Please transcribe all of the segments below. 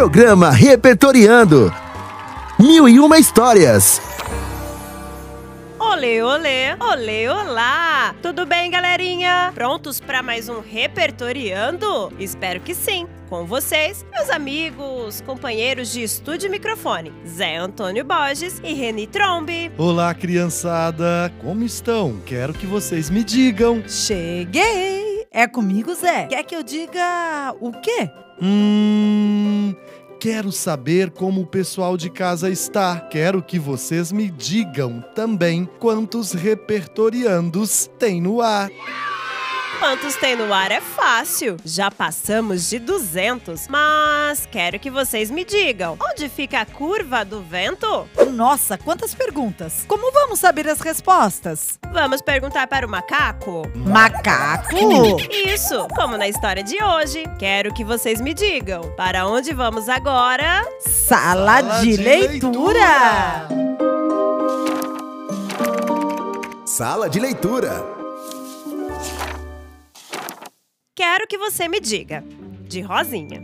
Programa Repertoriando. Mil e uma histórias. Olê, olê, olê, olá! Tudo bem, galerinha? Prontos para mais um Repertoriando? Espero que sim. Com vocês, meus amigos, companheiros de estúdio e microfone, Zé Antônio Borges e Reni Trombe. Olá, criançada! Como estão? Quero que vocês me digam. Cheguei! É comigo, Zé? Quer que eu diga o quê? Hum. Quero saber como o pessoal de casa está. Quero que vocês me digam também quantos repertoriandos tem no ar. Quantos tem no ar é fácil. Já passamos de 200, mas quero que vocês me digam: onde fica a curva do vento? Nossa, quantas perguntas! Como vamos saber as respostas? Vamos perguntar para o macaco? Macaco? Isso, como na história de hoje. Quero que vocês me digam: para onde vamos agora? Sala, Sala de, de leitura. leitura! Sala de leitura. Quero que você me diga. De Rosinha.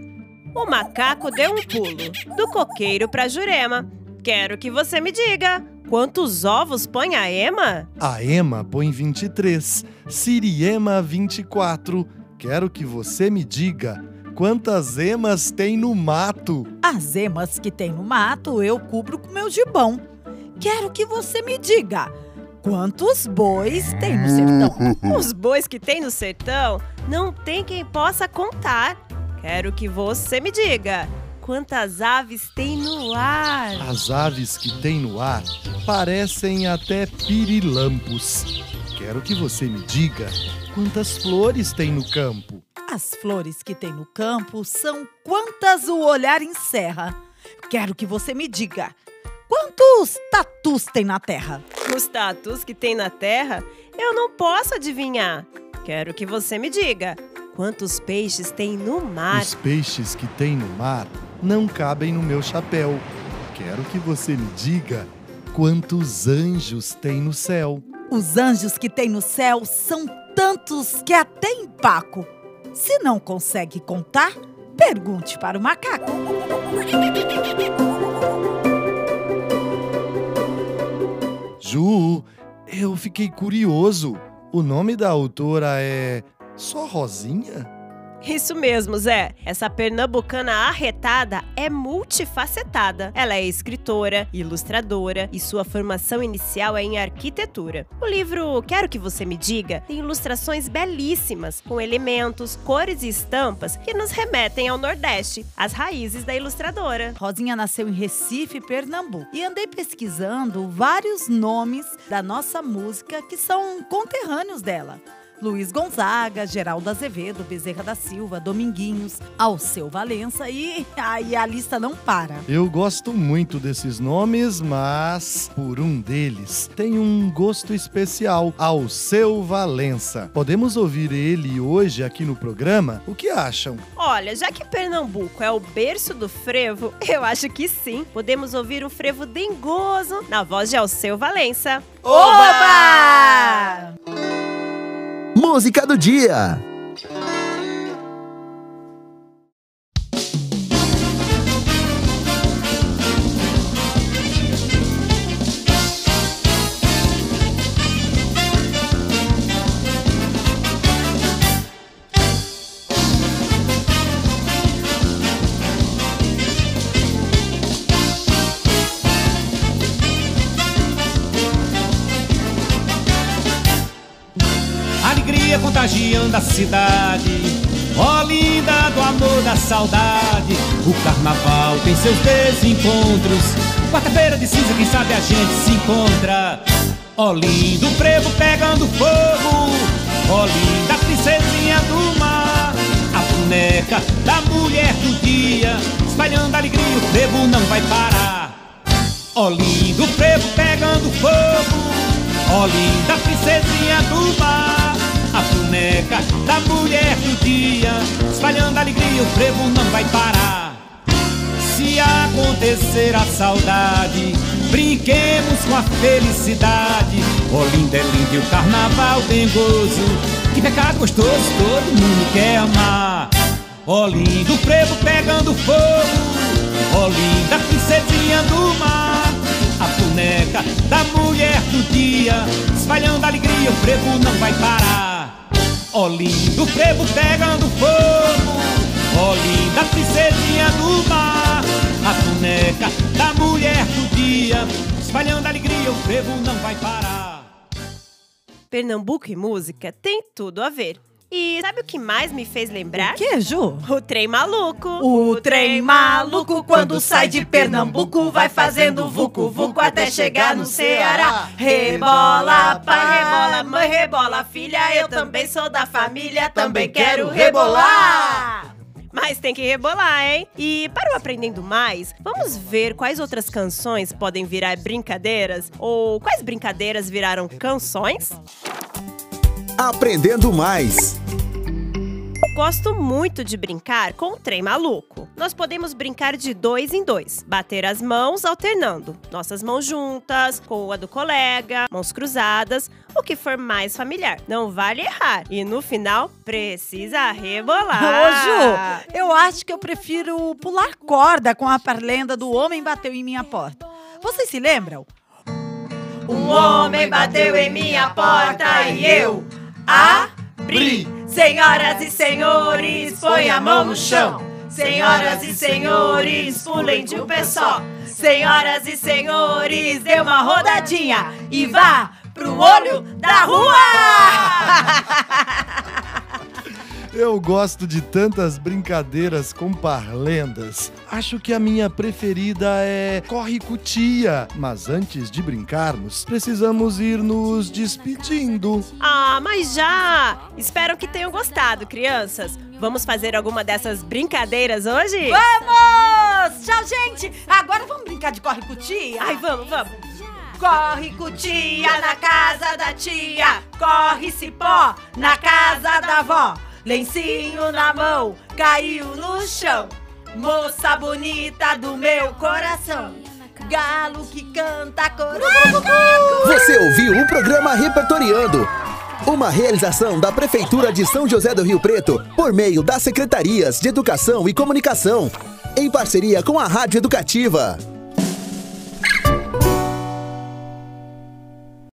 O macaco deu um pulo do coqueiro para Jurema. Quero que você me diga. Quantos ovos põe a Ema? A Ema põe 23, Siriema 24. Quero que você me diga. Quantas emas tem no mato? As emas que tem no mato eu cubro com meu gibão. Quero que você me diga. Quantos bois tem no sertão? Os bois que tem no sertão não tem quem possa contar. Quero que você me diga. Quantas aves tem no ar? As aves que tem no ar parecem até pirilampos. Quero que você me diga quantas flores tem no campo. As flores que tem no campo são quantas o olhar encerra. Quero que você me diga Quantos tatus tem na Terra? Os tatus que tem na Terra, eu não posso adivinhar. Quero que você me diga. Quantos peixes tem no mar? Os peixes que tem no mar não cabem no meu chapéu. Quero que você me diga quantos anjos tem no céu. Os anjos que tem no céu são tantos que até empaco. Se não consegue contar, pergunte para o macaco. Ju, eu fiquei curioso. O nome da autora é só Rosinha? Isso mesmo, Zé. Essa pernambucana arretada é multifacetada. Ela é escritora, ilustradora e sua formação inicial é em arquitetura. O livro Quero que você me diga tem ilustrações belíssimas, com elementos, cores e estampas que nos remetem ao Nordeste, as raízes da ilustradora. Rosinha nasceu em Recife, Pernambuco, e andei pesquisando vários nomes da nossa música que são conterrâneos dela. Luiz Gonzaga, Geraldo Azevedo, Bezerra da Silva, Dominguinhos, Alceu Valença e aí a lista não para. Eu gosto muito desses nomes, mas por um deles tem um gosto especial, Alceu Valença. Podemos ouvir ele hoje aqui no programa? O que acham? Olha, já que Pernambuco é o berço do frevo, eu acho que sim. Podemos ouvir um frevo dengoso na voz de Alceu Valença. Oba! Música do dia. Contagiando a cidade. Ó oh, linda do amor, da saudade. O carnaval tem seus desencontros. Quarta-feira de cinza, quem sabe a gente se encontra. Ó oh, lindo frevo pegando fogo. Ó oh, linda princesinha do mar. A boneca da mulher do dia. Espalhando alegria, o frevo não vai parar. Ó lindo frevo pegando fogo. Ó linda princesinha do mar boneca da mulher do dia, espalhando alegria, o frevo não vai parar. Se acontecer a saudade, brinquemos com a felicidade. Oh, linda é linda e o carnaval tem gozo. Que pecado gostoso, todo mundo quer amar. Oh, lindo frevo pegando fogo. Ó linda princesinha do mar A boneca da mulher do dia Espalhando alegria, o frevo não vai parar Ó lindo frevo pegando fogo Ó linda princesinha do mar A boneca da mulher do dia Espalhando alegria, o frevo não vai parar Pernambuco e música tem tudo a ver. E sabe o que mais me fez lembrar? Que, Ju? O trem maluco. O trem maluco, quando sai de Pernambuco, vai fazendo vucu-vucu até chegar no Ceará. Rebola, pai, rebola, mãe, rebola, filha. Eu também sou da família, também quero rebolar. Mas tem que rebolar, hein? E para o Aprendendo Mais, vamos ver quais outras canções podem virar brincadeiras? Ou quais brincadeiras viraram canções? Aprendendo mais. Gosto muito de brincar com o trem maluco. Nós podemos brincar de dois em dois, bater as mãos alternando, nossas mãos juntas, com a do colega, mãos cruzadas, o que for mais familiar. Não vale errar. E no final, precisa rebolar. Ô, Ju, eu acho que eu prefiro pular corda com a parlenda do Homem Bateu em Minha Porta. Vocês se lembram? Um homem bateu em minha porta e eu abri. Senhoras e senhores, põe a mão no chão. Senhoras e senhores, pulem de um pé só. Senhoras e senhores, dê uma rodadinha e vá pro olho da rua! Eu gosto de tantas brincadeiras com parlendas. Acho que a minha preferida é Corre Cutia. Mas antes de brincarmos, precisamos ir nos despedindo. Ah, mas já! Espero que tenham gostado, crianças. Vamos fazer alguma dessas brincadeiras hoje? Vamos! Tchau, gente! Agora vamos brincar de corre cutia? Ai, vamos, vamos. Corre cutia na casa da tia, corre cipó na casa da avó. Lencinho na mão, caiu no chão. Moça bonita do meu coração. Galo que canta coração. Você ouviu o programa Repertoriando. Uma realização da Prefeitura de São José do Rio Preto por meio das Secretarias de Educação e Comunicação, em parceria com a Rádio Educativa.